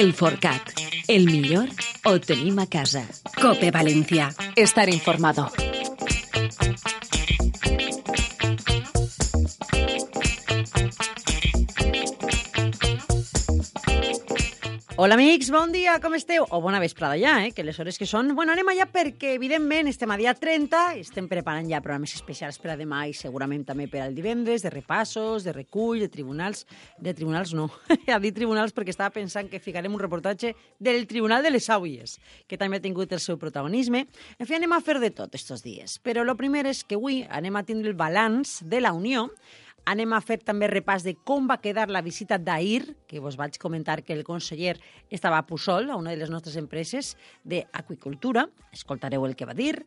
El Forcat. El millor ho tenim a casa. Cope València. Estar informado. Hola amics, bon dia, com esteu? O bona vesprada ja, eh? que les hores que són... Bueno, anem allà perquè, evidentment, estem a dia 30, estem preparant ja programes especials per a demà i segurament també per al divendres, de repassos, de recull, de tribunals... De tribunals no, a dir tribunals perquè estava pensant que ficarem un reportatge del Tribunal de les Àuies, que també ha tingut el seu protagonisme. En fi, anem a fer de tot estos dies. Però el primer és que avui anem a tindre el balanç de la Unió Anem a fer també repàs de com va quedar la visita d'ahir, que vos vaig comentar que el conseller estava a Pusol, a una de les nostres empreses d'aqüicultura. Escoltareu el que va dir.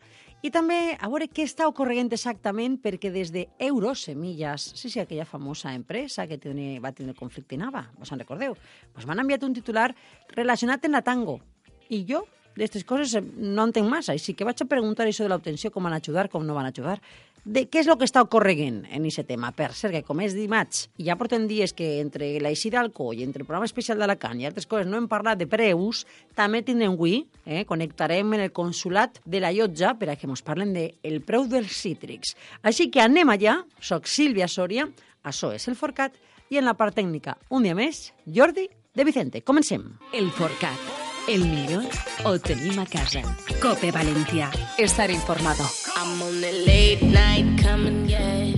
I també a veure què està ocorrent exactament, perquè des de Eurosemillas, sí, sí, aquella famosa empresa que tenia, va tenir conflicte en Nava, vos en recordeu? Pues m'han enviat un titular relacionat amb la tango. I jo d'aquestes coses no entenc massa, així que vaig a preguntar això de l'obtenció, com van ajudar, com no van ajudar de què és el que està ocorrent en aquest tema. Per cert, que com és dimarts, ja portem dies que entre l'Així d'Alcoi, entre el programa especial d'Alacant i altres coses no hem parlat de preus, també tindrem avui, eh, connectarem en el consulat de la Llotja per a que ens parlen del de preu dels cítrics. Així que anem allà, soc Sílvia Sòria, això és el Forcat, i en la part tècnica, un dia més, Jordi de Vicente. Comencem. El Forcat. El millor ho tenim a casa. Cope València. Estar informado. I'm on the late night coming, yeah.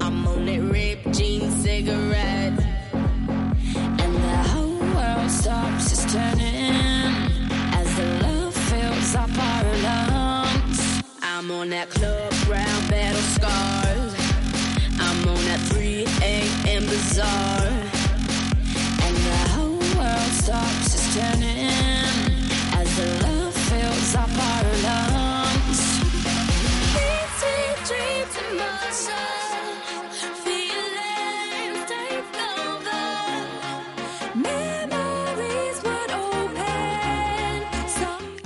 I'm on that ripped jean cigarette. And the whole world stops just turning as the love fills up our lungs. I'm on that club brown battle scars. I'm on that 3 a.m. bazaar.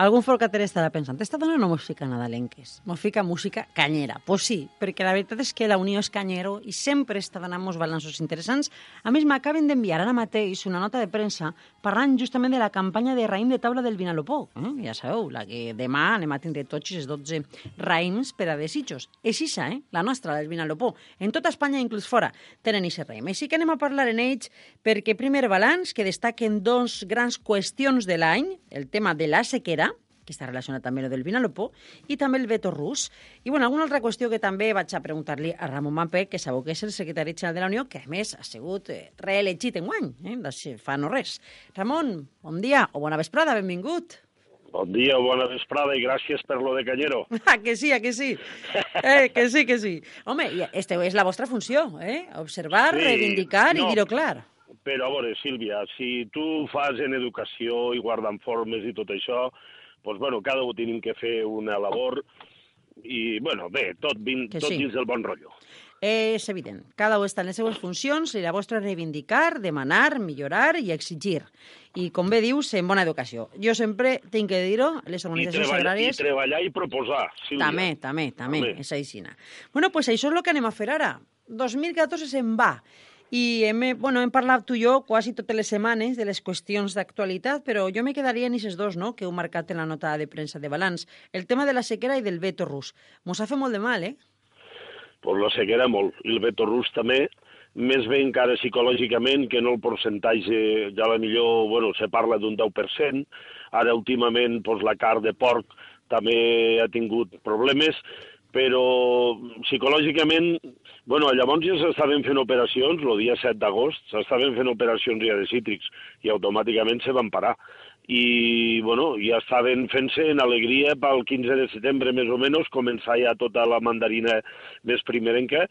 Algun forcater estarà pensant, esta dona no mos fica nadalenques, mos fica música canyera. Pues sí, perquè la veritat és que la Unió és canyero i sempre està donant uns balanços interessants. A més, m'acaben d'enviar ara mateix una nota de premsa parlant justament de la campanya de raïm de taula del Vinalopó. Eh? Ja sabeu, la que demà anem a tindre tots els 12 raïms per a desitjos. És isa, eh? la nostra, la del Vinalopó. En tota Espanya, inclús fora, tenen aquest raïm. Així que anem a parlar en ells perquè primer balanç que destaquen dos grans qüestions de l'any, el tema de la sequera, que està relacionat també amb el del Vinalopó, i també el veto rus. I bueno, alguna altra qüestió que també vaig a preguntar-li a Ramon Mampé, que sabeu que és el secretari general de la Unió, que a més ha sigut eh, reelegit en guany, eh, fa no res. Ramon, bon dia o bona vesprada, benvingut. Bon dia, bona vesprada i gràcies per lo de Canyero. Ah, que sí, ah, que sí. Eh, que sí, que sí. Home, este és la vostra funció, eh? Observar, Sí, reivindicar no. i dir-ho clar. Però a veure, Sílvia, si tu fas en educació i guardant formes i tot això, doncs, bueno, cada un tenim que fer una labor i, bueno, bé, tot, vin, Que tot sí. dins del bon rotllo. És evident. Cada un està en les seues funcions i la vostra és reivindicar, demanar, millorar i exigir. I, com bé dius, en bona educació. Jo sempre tinc que dir-ho, les I organitzacions treballar, I agràries... treballar i proposar, Sílvia. També, també, també, També. és aixina. Bueno, pues això és el que anem a fer ara. 2014 se'n va. I hem, eh, bueno, hem parlat tu i jo quasi totes les setmanes de les qüestions d'actualitat, però jo me quedaria en aquests dos no?, que heu marcat en la nota de premsa de balanç. El tema de la sequera i del veto rus. Mos ha fet molt de mal, eh? Pues la sequera molt, i el veto rus també, més bé encara psicològicament que no el percentatge, ja la millor, bueno, se parla d'un 10%, ara últimament pues, la carn de porc també ha tingut problemes, però psicològicament, bueno, llavors ja s'estaven fent operacions, el dia 7 d'agost, s'estaven fent operacions ja de cítrics i automàticament se van parar. I, bueno, ja estaven fent-se en alegria pel 15 de setembre, més o menys, començar ja tota la mandarina més primerenca,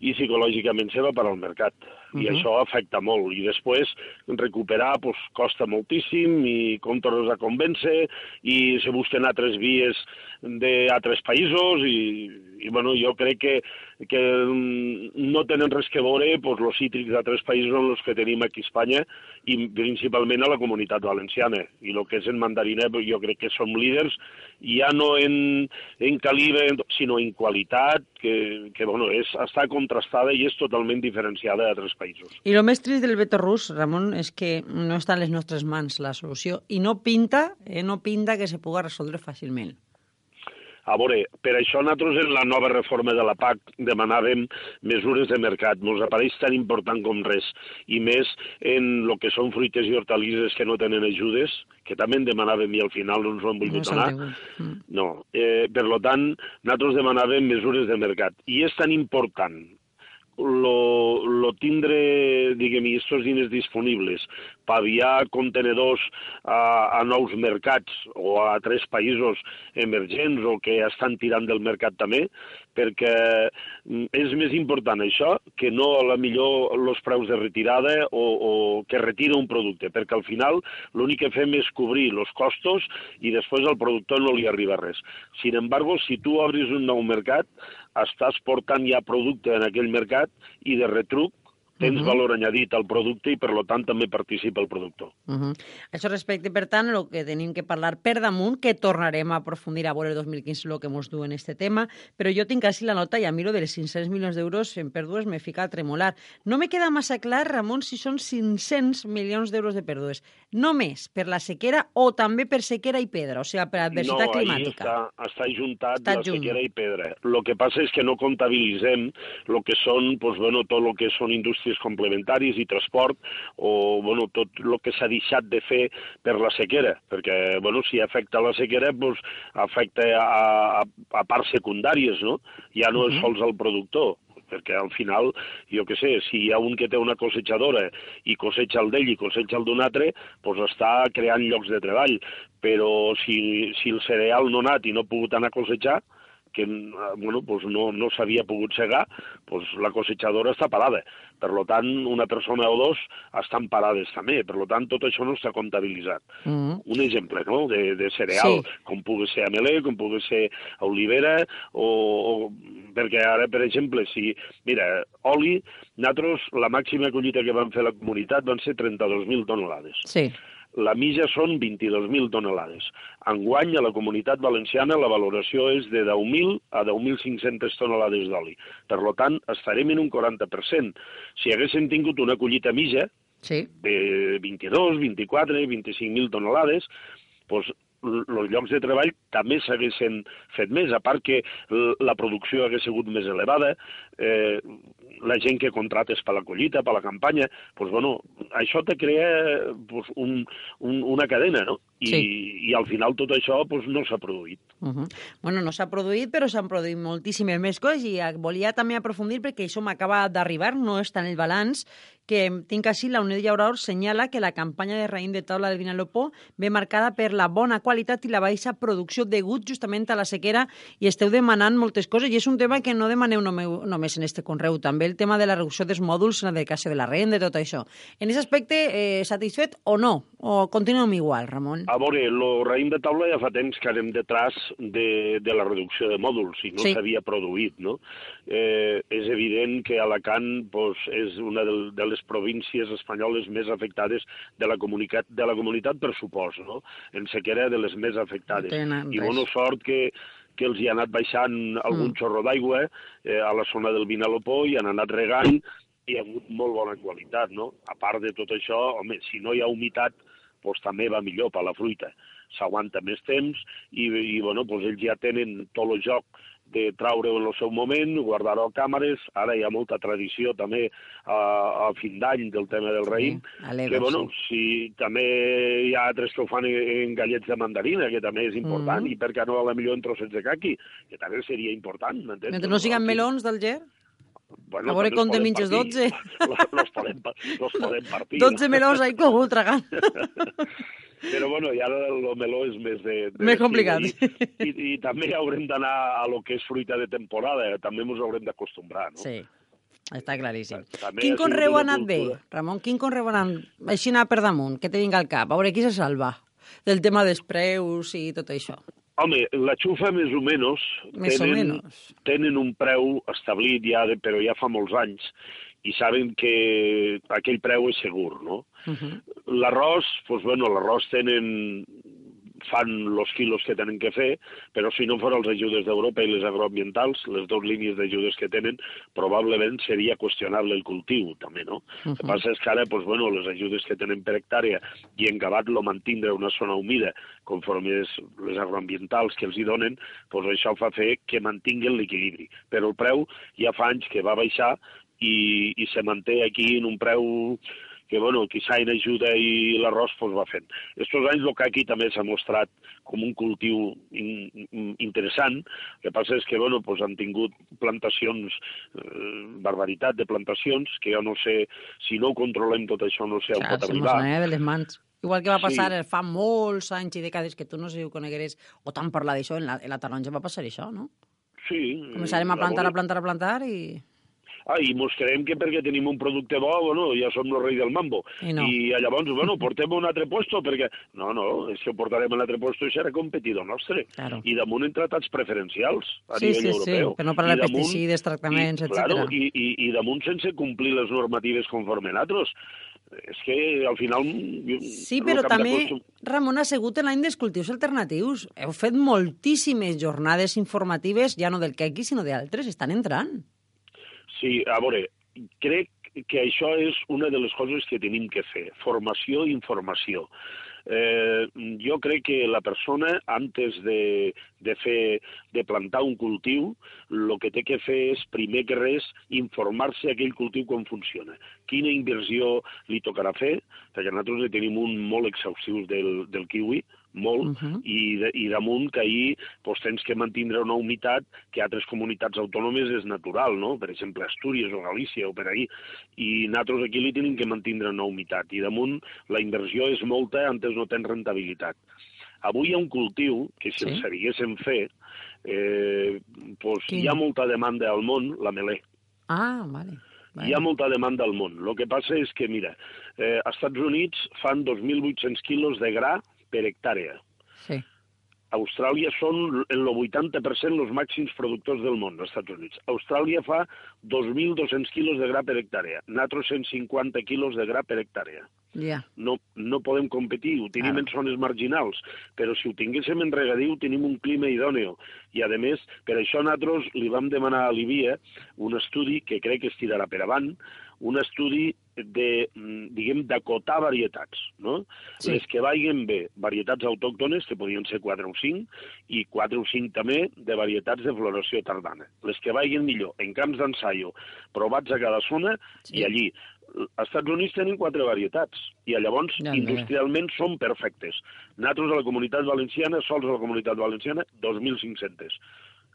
i psicològicament se va per al mercat. I Mhm. això afecta molt. I després recuperar pues, costa moltíssim i contra-nos a convèncer i se busquen altres vies d'altres països i, i bueno, jo crec que, que mm, no tenen res que veure pues, els cítrics d'altres països en els que tenim aquí a Espanya i principalment a la comunitat valenciana. I el que és en mandarina jo crec que som líders ja no en, en calibre, sinó en qualitat, que, que bueno, és, està contrastada i és totalment diferenciada d'altres països. I el més trist del veto rus, Ramon, és que no està en les nostres mans la solució i no pinta, eh, no pinta que se puga resoldre fàcilment. A veure, per això nosaltres en la nova reforma de la PAC demanàvem mesures de mercat. Ens apareix tan important com res. I més en el que són fruites i hortalisses que no tenen ajudes, que també en demanàvem i al final no ens ho han volgut No donar. Mm. No. Eh, per lo tant, nosaltres demanàvem mesures de mercat. I és tan important lo, lo tindre, diguem-hi, estos diners disponibles per aviar contenedors a, a nous mercats o a tres països emergents o que estan tirant del mercat també, perquè mm, és més important això que no a la millor els preus de retirada o, o que retira un producte, perquè al final l'únic que fem és cobrir els costos i després al productor no li arriba res. Sin embargo, si tu obris un nou mercat, estàs portant ja producte en aquell mercat i de retruc tens valor añadit al producte i, per lo tant, també participa el productor. Uh -huh. Això respecte, per tant, el que tenim que parlar per damunt, que tornarem a aprofundir a veure el 2015 el que ens du en este tema, però jo tinc així la nota i a miro dels 500 milions d'euros en pèrdues me fica a tremolar. No me queda massa clar, Ramon, si són 500 milions d'euros de pèrdues, només per la sequera o també per sequera i pedra, o sigui, per adversitat no, climàtica. No, està, està juntat Està la junt. sequera i pedra. El que passa és que no comptabilitzem el que són, pues, bueno, tot el que són indústries complementaris i transport o bueno, tot el que s'ha deixat de fer per la sequera, perquè bueno, si afecta la sequera pues, afecta a, a, a parts secundàries, no? ja no és sols al productor perquè al final, jo que sé, si hi ha un que té una cosechadora i cosecha el d'ell i cosecha el d'un altre, doncs està creant llocs de treball. Però si, si el cereal no ha anat i no ha pogut anar a cosejar, que eh, bueno, pues no, no s'havia pogut segar, pues la cosechadora està parada. Per lo tant, una persona o dos estan parades també. Per lo tant, tot això no està comptabilitzat. Mm -hmm. Un exemple no? de, de cereal, Sí. com pugui ser amelé, com pugui ser olivera, o, o perquè ara, per exemple, si... Mira, oli, nosaltres, la màxima collita que vam fer la comunitat van ser 32.000 tonelades. Sí. La mitja són 22.000 tonelades. Enguany, a la comunitat valenciana, la valoració és de 10.000 a 10.500 tonelades d'oli. Per tant, estarem en un 40%. Si haguéssim tingut una collita mitja, Sí. de 22, 24, 25.000 tonelades, doncs els llocs de treball també s'haguessin fet més, a part que la producció hagués sigut més elevada, eh, la gent que contrates per la collita, per la campanya, doncs, bueno, això te crea doncs, un, un, una cadena, no? I, Sí. i al final tot això doncs, no s'ha produït. Uh -huh. Bueno, no s'ha produït, però s'han produït moltíssimes més coses i volia també aprofundir perquè això m'acaba d'arribar, no està en el balanç, que tinc així, la Unió Llaurador senyala que la campanya de raïm de taula del Vinalopó ve marcada per la bona qualitat i la baixa producció degut justament a la sequera i esteu demanant moltes coses i és un tema que no demaneu només en este conreu, també el tema de la reducció dels mòduls en la dedicació de la renda i tot això. En aquest aspecte, eh, satisfet o no? O continuem igual, Ramon? A veure, el raïm de taula ja fa temps que anem detrás de, de la reducció de mòduls i no Sí. s'havia produït, no? Eh, és evident que Alacant pues, és una de, de les províncies espanyoles més afectades de la, comunitat, de la comunitat per supost, no? En sequera de les més afectades. Tenen I bona sort que, que els hi ha anat baixant algun Mm. xorro d'aigua eh, a la zona del Vinalopó i han anat regant i ha hagut molt bona qualitat, no? A part de tot això, home, si no hi ha humitat, doncs també va millor per la fruita. S'aguanta més temps i, i bueno, doncs ells ja tenen tot el joc de traure-ho en el seu moment, guardar-ho a càmeres, ara hi ha molta tradició també a, a fin d'any del tema del raïm, alegre, que bueno, sí. si també hi ha altres que ho fan en, en gallets de mandarina, que també és important, Mhm. i per què no a la millor en trossets de caqui, que també seria important, m'entens? Mentre no siguin Aquí- melons del Ger? Bueno, A veure com te minges partir. 12. Los, podem, los podem partir. 12 melons ahí cogut tragant. Però bueno, i ara el meló és més de... de Més complicat. I, i, I també haurem d'anar a lo que és fruita de temporada, també ens haurem d'acostumbrar, no? Sí. Està claríssim. També Quin conreu ha anat bé. Ramon? Quin conreu ha anat així anar per damunt? Que te vinga al cap. A veure, qui se salva del tema dels preus i tot això? Home, la xufa més o menys Més o tenen, menos. tenen un preu establit ja, de, però ja fa molts anys, i saben que aquell preu és segur, no? Uh -huh. L'arròs, doncs, bueno, l'arròs tenen fan els quilos que tenen que fer, però si no fos els ajudes d'Europa i les agroambientals, les dues línies d'ajudes que tenen, probablement seria qüestionable el cultiu, també, no? Uh -huh. El que passa és que ara, doncs, bueno, les ajudes que tenen per hectàrea i en acabat lo mantindre una zona humida, conforme és les agroambientals que els hi donen, doncs això fa fer que mantinguen l'equilibri. Però el preu ja fa anys que va baixar i, i se manté aquí en un preu que, bueno, quizà en ajuda i l'arròs pues, va fent. Estos anys el que aquí també s'ha mostrat com un cultiu in, in, interessant, el que passa és que, bueno, pues, han tingut plantacions, eh, barbaritat de plantacions, que jo no sé, si no ho controlem tot això, no sé on Clar, pot se mos arribar. anava de les mans. Igual que va passar Sí. sí. fa molts anys i dècades que tu no sé si ho conegueres o tant parlar d'això, en la, en la taronja va passar això, no? Sí. Començarem a la plantar, a plantar, a plantar i... Ah, i mos creiem que perquè tenim un producte bo, bueno, ja som el rei del mambo. I no. I llavors, bueno, portem un altre puesto, perquè... No, no, és que ho portarem a un altre puesto i serà competidor nostre. Claro. I damunt en tractats preferencials a Sí, nivell sí, sí, europeu. per no parlar de pesticides, tractaments, etcètera. Claro, i, i, I damunt sense complir les normatives conforme nosaltres. És que al final... Sí, però que també, d'acostum- Ramon, ha sigut l'any dels cultius alternatius. Heu fet moltíssimes jornades informatives, ja no del quequi, sinó d'altres, estan entrant. Sí, a veure, crec que això és una de les coses que tenim que fer, formació i informació. Eh, jo crec que la persona, antes de, de, fer, de plantar un cultiu, el que té que fer és, primer que res, informar-se aquell cultiu com funciona. Quina inversió li tocarà fer, perquè nosaltres tenim un molt exhaustiu del, del kiwi, molt, Uh -huh. i, de, i damunt que ahir doncs, tens que mantindre una humitat que a altres comunitats autònomes és natural, no? per exemple Astúries o Galícia o per ahí, i nosaltres aquí li tenim que mantindre una humitat, i damunt la inversió és molta, antes no tens rentabilitat. Avui hi ha un cultiu que si Sí. el sabiguéssim fer, eh, doncs Quin? hi ha molta demanda al món, la melé. Ah, vale. vale. Hi ha molta demanda al món. El que passa és que, mira, eh, als Estats Units fan 2.800 quilos de gra per hectàrea. Sí. Austràlia són en el 80% els màxims productors del món, als Estats Units. Austràlia fa 2.200 quilos de gra per hectàrea, nosaltres 150 quilos de gra per hectàrea. Ja. No, no podem competir, ho tenim Claro. en zones marginals, però si ho tinguéssim en regadiu tenim un clima idòneo. I, a més, per això nosaltres li vam demanar a Livia un estudi que crec que es tirarà per avant, un estudi de, mm, diguem, d'acotar varietats, no? Sí. Les que vagin bé, varietats autòctones, que podien ser 4 o 5, i 4 o 5 també de varietats de floració tardana. Les que vagin millor, en camps d'ensaio, provats a cada zona, Sí. i allí. Als Estats Units tenen quatre varietats, i llavors Ja, ja. industrialment són perfectes. Nosaltres a la comunitat valenciana, sols a la comunitat valenciana, 2.500.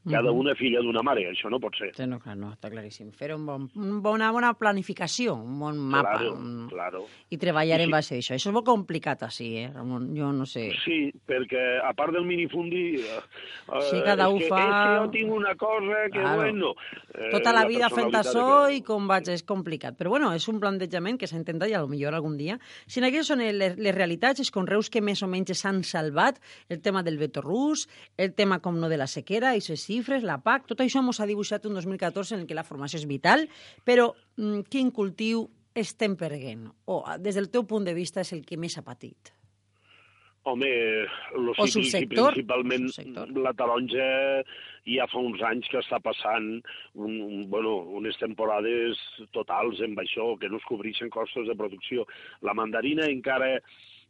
Cada una filla d'una mare, això no pot ser. Sí, no, clar, no, està claríssim. Fer un bon, un bona, bona planificació, un bon mapa. Claro, un- claro. I treballar I en sí. base a això. Això és molt complicat, així, eh, Ramon? Jo no sé. Sí, perquè a part del minifundi... Eh, Sí, eh, cada és u que, fa- És que jo tinc una cosa que, Claro. bueno... Eh, Tota la vida fent això cada i un. com vaig, és complicat. Però bueno, és un plantejament que s'ha intentat i millor algun dia. Si en aquestes són les, les realitats, els conreus que més o menys s'han salvat, el tema del veto rus, el tema com no de la sequera, aquestes xifres, la PAC, tot això ens ha dibuixat un 2014 en el que la formació és vital, però mm, quin cultiu estem perdent? O des del teu punt de vista és el que més ha patit? Home, lo O cítric i principalment la taronja ja fa uns anys que està passant un, un, bueno, unes temporades totals amb això, que no es cobreixen costos de producció. La mandarina encara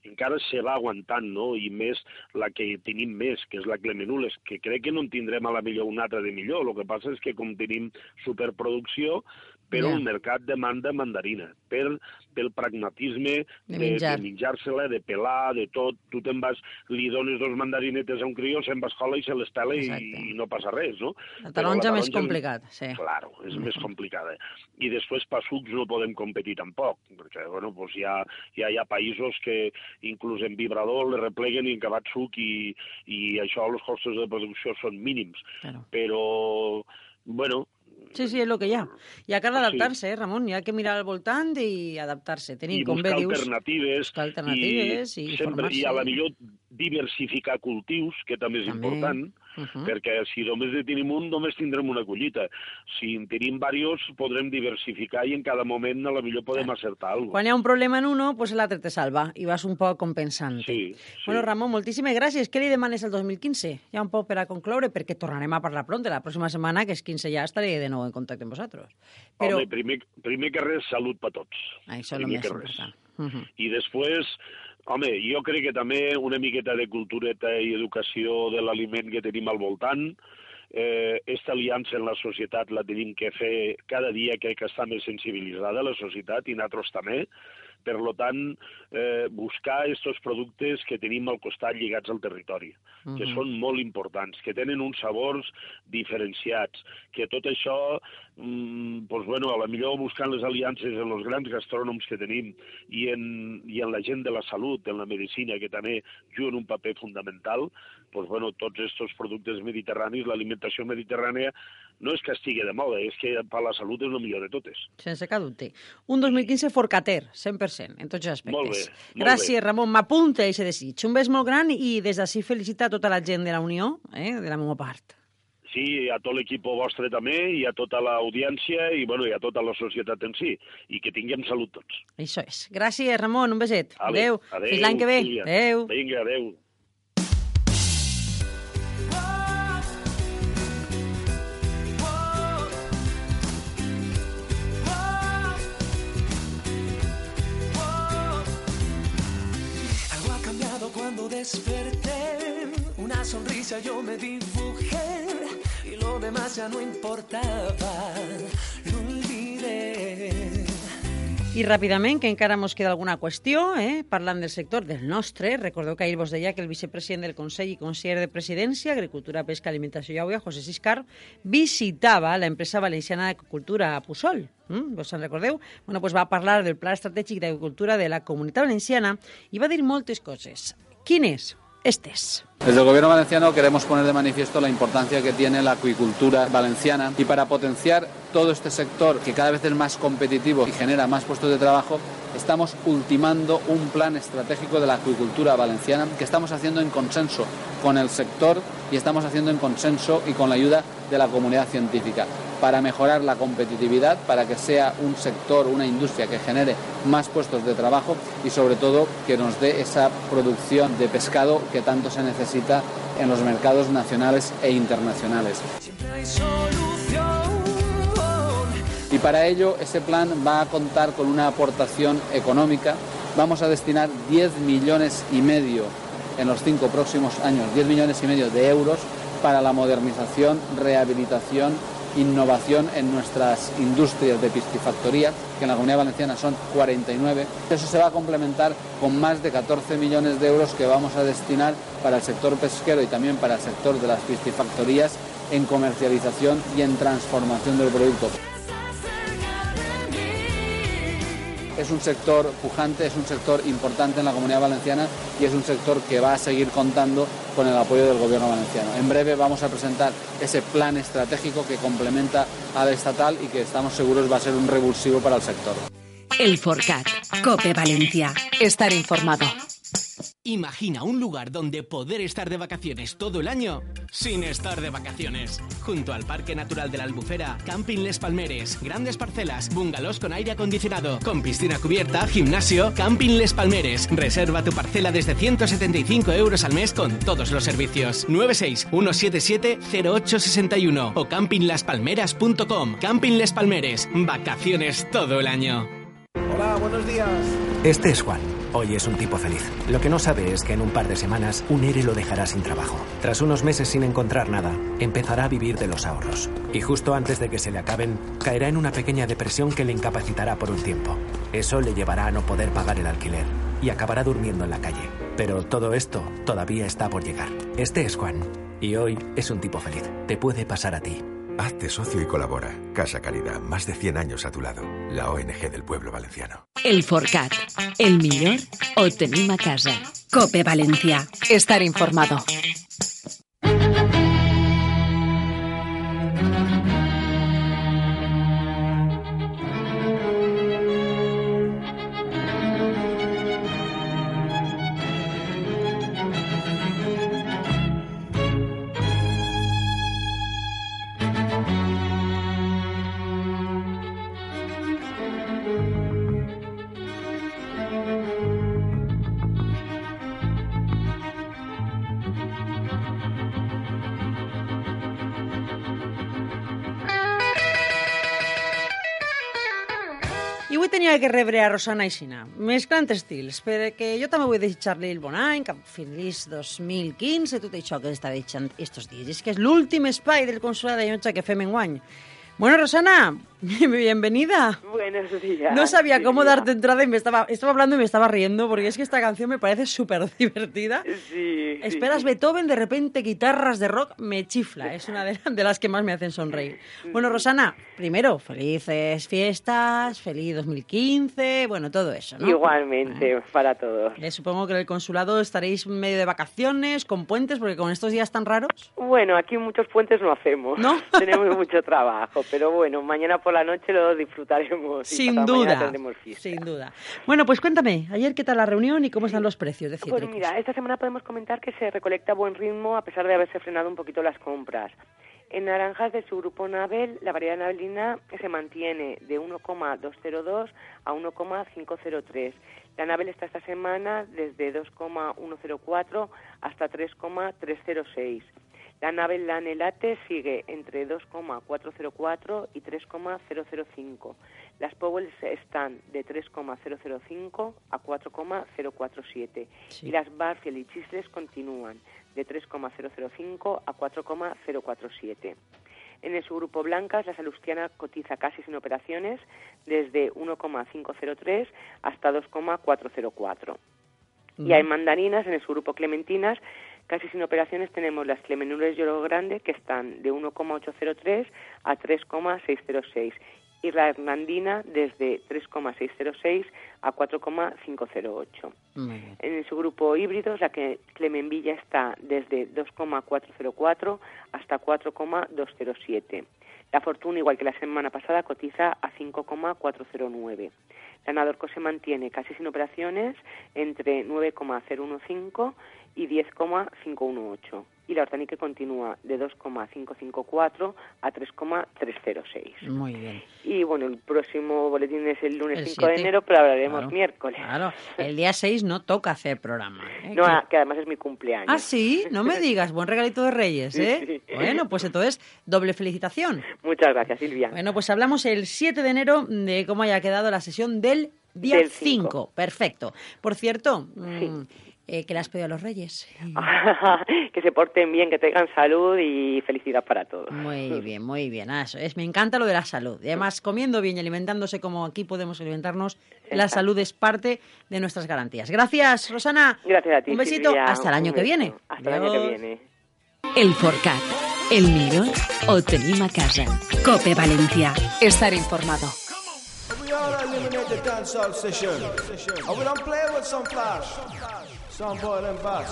encara se va aguantant, no? I més la que tenim més, que és la Clemenules, que crec que no en tindrem a la millor una altra de millor. El que passa és que com tenim superproducció, però Ja. el mercat demanda mandarina per, pel pragmatisme De de, menjar. de menjar-se-la, de pelar, de tot. Tu te'n vas, li dones dos mandarinetes a un crió, se'n va a escola i se les pela i, i no passa res, no? La taronja més taronja- complicat, sí. Claro, és més complicada. I després per sucs no podem competir tampoc, perquè bueno, pues hi, ha, hi, ha, hi ha països que inclús en vibrador le repleguen i en acabat suc i, i això els costos de producció són mínims. Claro. Però, bueno, Sí, sí, és el que hi ha. I a cal adaptar-se, eh, Ramon? Hi ha que mirar al voltant i adaptar-se. Tenir, I com bé dius, alternatives. buscar alternatives i, i sempre, I a la millor diversificar cultius, que també és També. important, Uh -huh. perquè si només en tenim un, només tindrem una collita. Si en tenim diversos, podrem diversificar i en cada moment a la millor podem acertar alguna Quan hi ha un problema en uno, pues l'altre te salva i vas un poc compensant. Sí, sí. Bueno, Ramon, moltíssimes gràcies. Què li demanes al 2015? Ja un poc per a concloure, perquè tornarem a parlar pront. La pròxima setmana, que és 15 ja, estaré de nou en contacte amb vosaltres. Però Home, primer, primer que res, salut per tots. això és el més important. Uh -huh. I després, home, jo crec que també una miqueta de cultureta i educació de l'aliment que tenim al voltant, eh, esta aliança en la societat la tenim que fer cada dia, crec que està més sensibilitzada la societat i nosaltres també, per lo tant, eh, buscar aquests productes que tenim al costat lligats al territori, que Mhm. són molt importants, que tenen uns sabors diferenciats, que tot això, mm, doncs, bueno, a la millor buscant les aliances en els grans gastrònoms que tenim i en, i en la gent de la salut, en la medicina, que també juguen un paper fundamental, doncs, bueno, tots aquests productes mediterranis, l'alimentació mediterrània, no és que estigui de moda, és que per la salut és el millor de totes. Sense cap dubte. Un 2015 forcater, 100%, en tots els aspectes. Molt bé, molt Gràcies, bé. Ramon. M'apunta aquest desig. Un bes molt gran i des d'ací felicitar tota la gent de la Unió, eh, de la meva part. Sí, a tot l'equip vostre també, i a tota l'audiència, i, bueno, i a tota la societat en si, i que tinguem salut tots. Això és. Gràcies, Ramon. Un beset. Adéu. adéu, Fins l'any que ve. Adéu. Vinga, adéu. Desperté, una sonrisa yo me dibujé y lo demás ya no importaba, lo olvidé. I ràpidament, que encara mos queda alguna qüestió, eh? parlant del sector del nostre, recordeu que ahir vos deia que el vicepresident del Consell i conseller de Presidència, Agricultura, Pesca, Alimentació i Aigua, José Siscar, visitava l'empresa valenciana d'agricultura a Pusol. Mm? Vos en recordeu? Bueno, pues va parlar del Pla Estratègic d'Agricultura de la Comunitat Valenciana i va dir moltes coses. Quines? Estes. Desde el Gobierno valenciano queremos poner de manifiesto la importancia que tiene la acuicultura valenciana y para potenciar todo este sector que cada vez es más competitivo y genera más puestos de trabajo, estamos ultimando un plan estratégico de la acuicultura valenciana que estamos haciendo en consenso con el sector y estamos haciendo en consenso y con la ayuda de la comunidad científica para mejorar la competitividad, para que sea un sector, una industria que genere más puestos de trabajo y sobre todo que nos dé esa producción de pescado que tanto se necesita en los mercados nacionales e internacionales. Y para ello ese plan va a contar con una aportación económica. Vamos a destinar 10 millones y medio en los cinco próximos años, 10 millones y medio de euros para la modernización, rehabilitación, innovación en nuestras industrias de piscifactoría, que en la Comunidad Valenciana son 49. Eso se va a complementar con más de 14 millones de euros que vamos a destinar para el sector pesquero y también para el sector de las piscifactorías en comercialización y en transformación del producto. Es un sector pujante, es un sector importante en la comunidad valenciana y es un sector que va a seguir contando con el apoyo del gobierno valenciano. En breve vamos a presentar ese plan estratégico que complementa al estatal y que estamos seguros va a ser un revulsivo para el sector. El Forcat. Cope Valencia. Estar informado. Imagina un lugar donde poder estar de vacaciones todo el año sin estar de vacaciones. Junto al Parque Natural de la Albufera, Camping Les Palmeres, grandes parcelas, bungalows con aire acondicionado, con piscina cubierta, gimnasio, Camping Les Palmeres. Reserva tu parcela desde 175 euros al mes con todos los servicios. 96 177 0861 o campinglaspalmeras.com. Camping Les Palmeres. Vacaciones todo el año. Hola, buenos días. Este es Juan. Hoy es un tipo feliz. Lo que no sabe es que en un par de semanas un ERE lo dejará sin trabajo. Tras unos meses sin encontrar nada, empezará a vivir de los ahorros. Y justo antes de que se le acaben, caerá en una pequeña depresión que le incapacitará por un tiempo. Eso le llevará a no poder pagar el alquiler y acabará durmiendo en la calle. Pero todo esto todavía está por llegar. Este es Juan. Y hoy es un tipo feliz. Te puede pasar a ti. Hazte socio y colabora. Casa Caridad, más de 100 años a tu lado. La ONG del pueblo valenciano. El Forcat. El millor ho tenim a casa. Cope Valencia. Estar informado. Tenia que rebre a Rosana Aixina, mesclant estils, perquè jo també vull desitjar-li el bon any, cap feliç 2015, tot això que està deixant estos dies. És que és l'últim espai del Consolat de Llotja que fem en guany. Bueno, Rosana, bienvenida. Buenos días. No sabía Sí, cómo darte entrada y me estaba, estaba hablando y me estaba riendo porque es que esta canción me parece súper divertida. Sí, Esperas sí. Beethoven, de repente guitarras de rock, me chifla. Es una de, de las que más me hacen sonreír. Bueno, Rosana, primero, felices fiestas, feliz 2015, bueno, todo eso, ¿no? Igualmente, para todos. Eh, supongo que en el consulado estaréis medio de vacaciones, con puentes, porque con estos días tan raros. Bueno, aquí muchos puentes no hacemos. ¿No? Tenemos mucho trabajo, pero bueno, mañana por la noche lo disfrutaremos. Sin duda, sin duda. Bueno, pues cuéntame, ayer qué tal la reunión y cómo están los precios de Pues cítricos. mira, esta semana podemos comentar que se recolecta a buen ritmo a pesar de haberse frenado un poquito las compras. En naranjas de su grupo Nabel, la variedad navelina se mantiene de 1,202 a 1,503. La Nabel está esta semana desde 2,104 hasta 3,306. La Nabel Lanelate sigue entre 2,404 y 3,005. Las Powells están de 3,005 a 4,047 Sí. y las Barfield y Chisles continúan de 3,005 a 4,047. En el subgrupo blancas, la salustiana cotiza casi sin operaciones desde 1,503 hasta 2,404. Y hay mandarinas en el subgrupo clementinas, casi sin operaciones tenemos las clemenures lloro grande que están de 1,803 a 3,606 y la hernandina desde 3,606 a 4,508. Muy bien. En el subgrupo híbridos, la que Clemenvilla está desde 2,404 hasta 4,207. La Fortuna, igual que la semana pasada, cotiza a 5,409. La Nadorco se mantiene casi sin operaciones entre 9,015 y 10,518. Y la Hortanique continúa de 2,554 a 3,306. Muy bien. Y bueno, el próximo boletín es el lunes El 5 de 7. enero, pero hablaremos Claro, miércoles. Claro, el día 6 no toca hacer programa. ¿eh? No, Que- que además es mi cumpleaños. Ah, sí, no me digas, buen regalito de Reyes, Sí, ¿eh? sí. Bueno, pues entonces, doble felicitación. Muchas gracias, Silvia. Bueno, pues hablamos el 7 de enero de cómo haya quedado la sesión del día Del 5. cinco. Perfecto. Por cierto, mm, eh, ¿qué le has pedido a los Reyes? que se porten bien, que tengan salud y felicidad para todos. Muy bien, muy bien. Ah, eso es. Me encanta lo de la salud. Y además, comiendo bien y alimentándose como aquí podemos alimentarnos, la salud es parte de nuestras garantías. Gracias, Rosana. Gracias a ti, Un besito. Silvia. Hasta el año Un que beso. viene. Hasta el año que viene. El Forcat. El millor ho tenim a casa. Cope Valencia. Estar informado. We all eliminate the dancehall session. We don't play with some flash. Some boy them bass.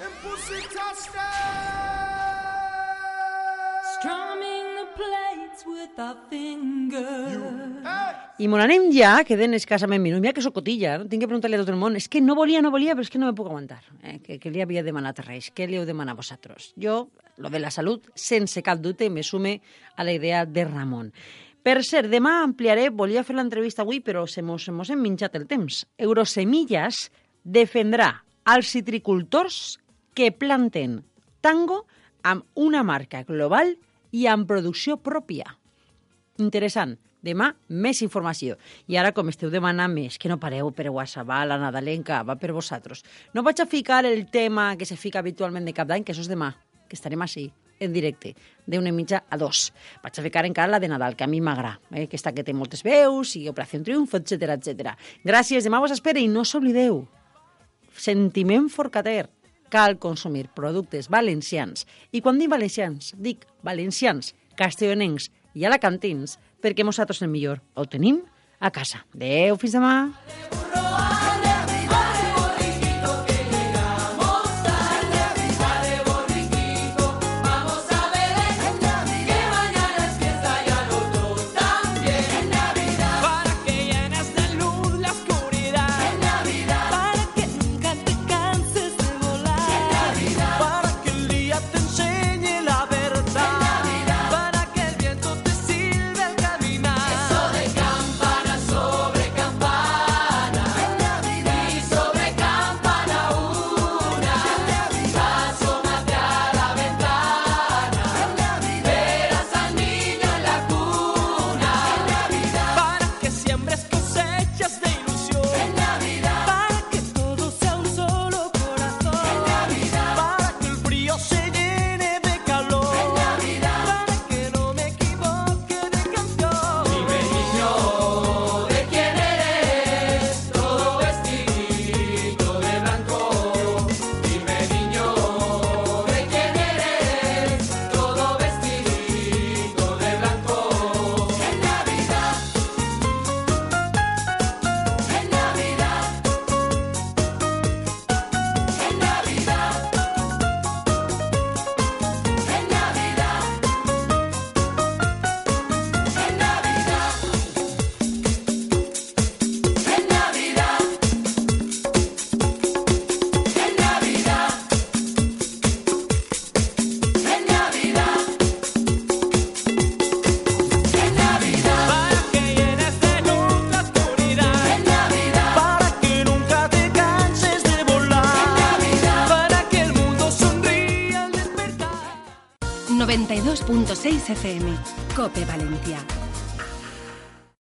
Them pussy Strumming the plates with a finger. I me n'anem ja, queden escassament minuts. Mira que sóc cotilla, no? tinc que preguntar-li a tot el món. És que no volia, no volia, però és que no me puc aguantar. Eh? Que, que li havia demanat a Reis. Què li heu demanat a vosaltres? Jo, lo de la salut, sense cap dubte, me sume a la idea de Ramon. Per cert, demà ampliaré, volia fer l'entrevista avui, però se mos, se mos hem minxat el temps. Eurosemillas defendrà als citricultors que planten tango amb una marca global i amb producció pròpia. Interessant. Demà, més informació. I ara, com esteu demanant més, que no pareu per WhatsApp, va, la nadalenca, va per vosaltres. No vaig a ficar el tema que se fica habitualment de cap d'any, que això és demà, que estarem així, en directe, d'una i mitja a dos. Vaig a ficar encara la de Nadal, que a mi m'agrada, eh? aquesta que té moltes veus, i Operació Triunfo, etc etc. Gràcies, demà vos espere i no s'oblideu, sentiment forcater, cal consumir productes valencians. I quan dic valencians, dic valencians, castellonencs i alacantins, perquè nosaltres el millor ho tenim a casa. Adéu, fins demà. 102.6 FM. Cope Valencia.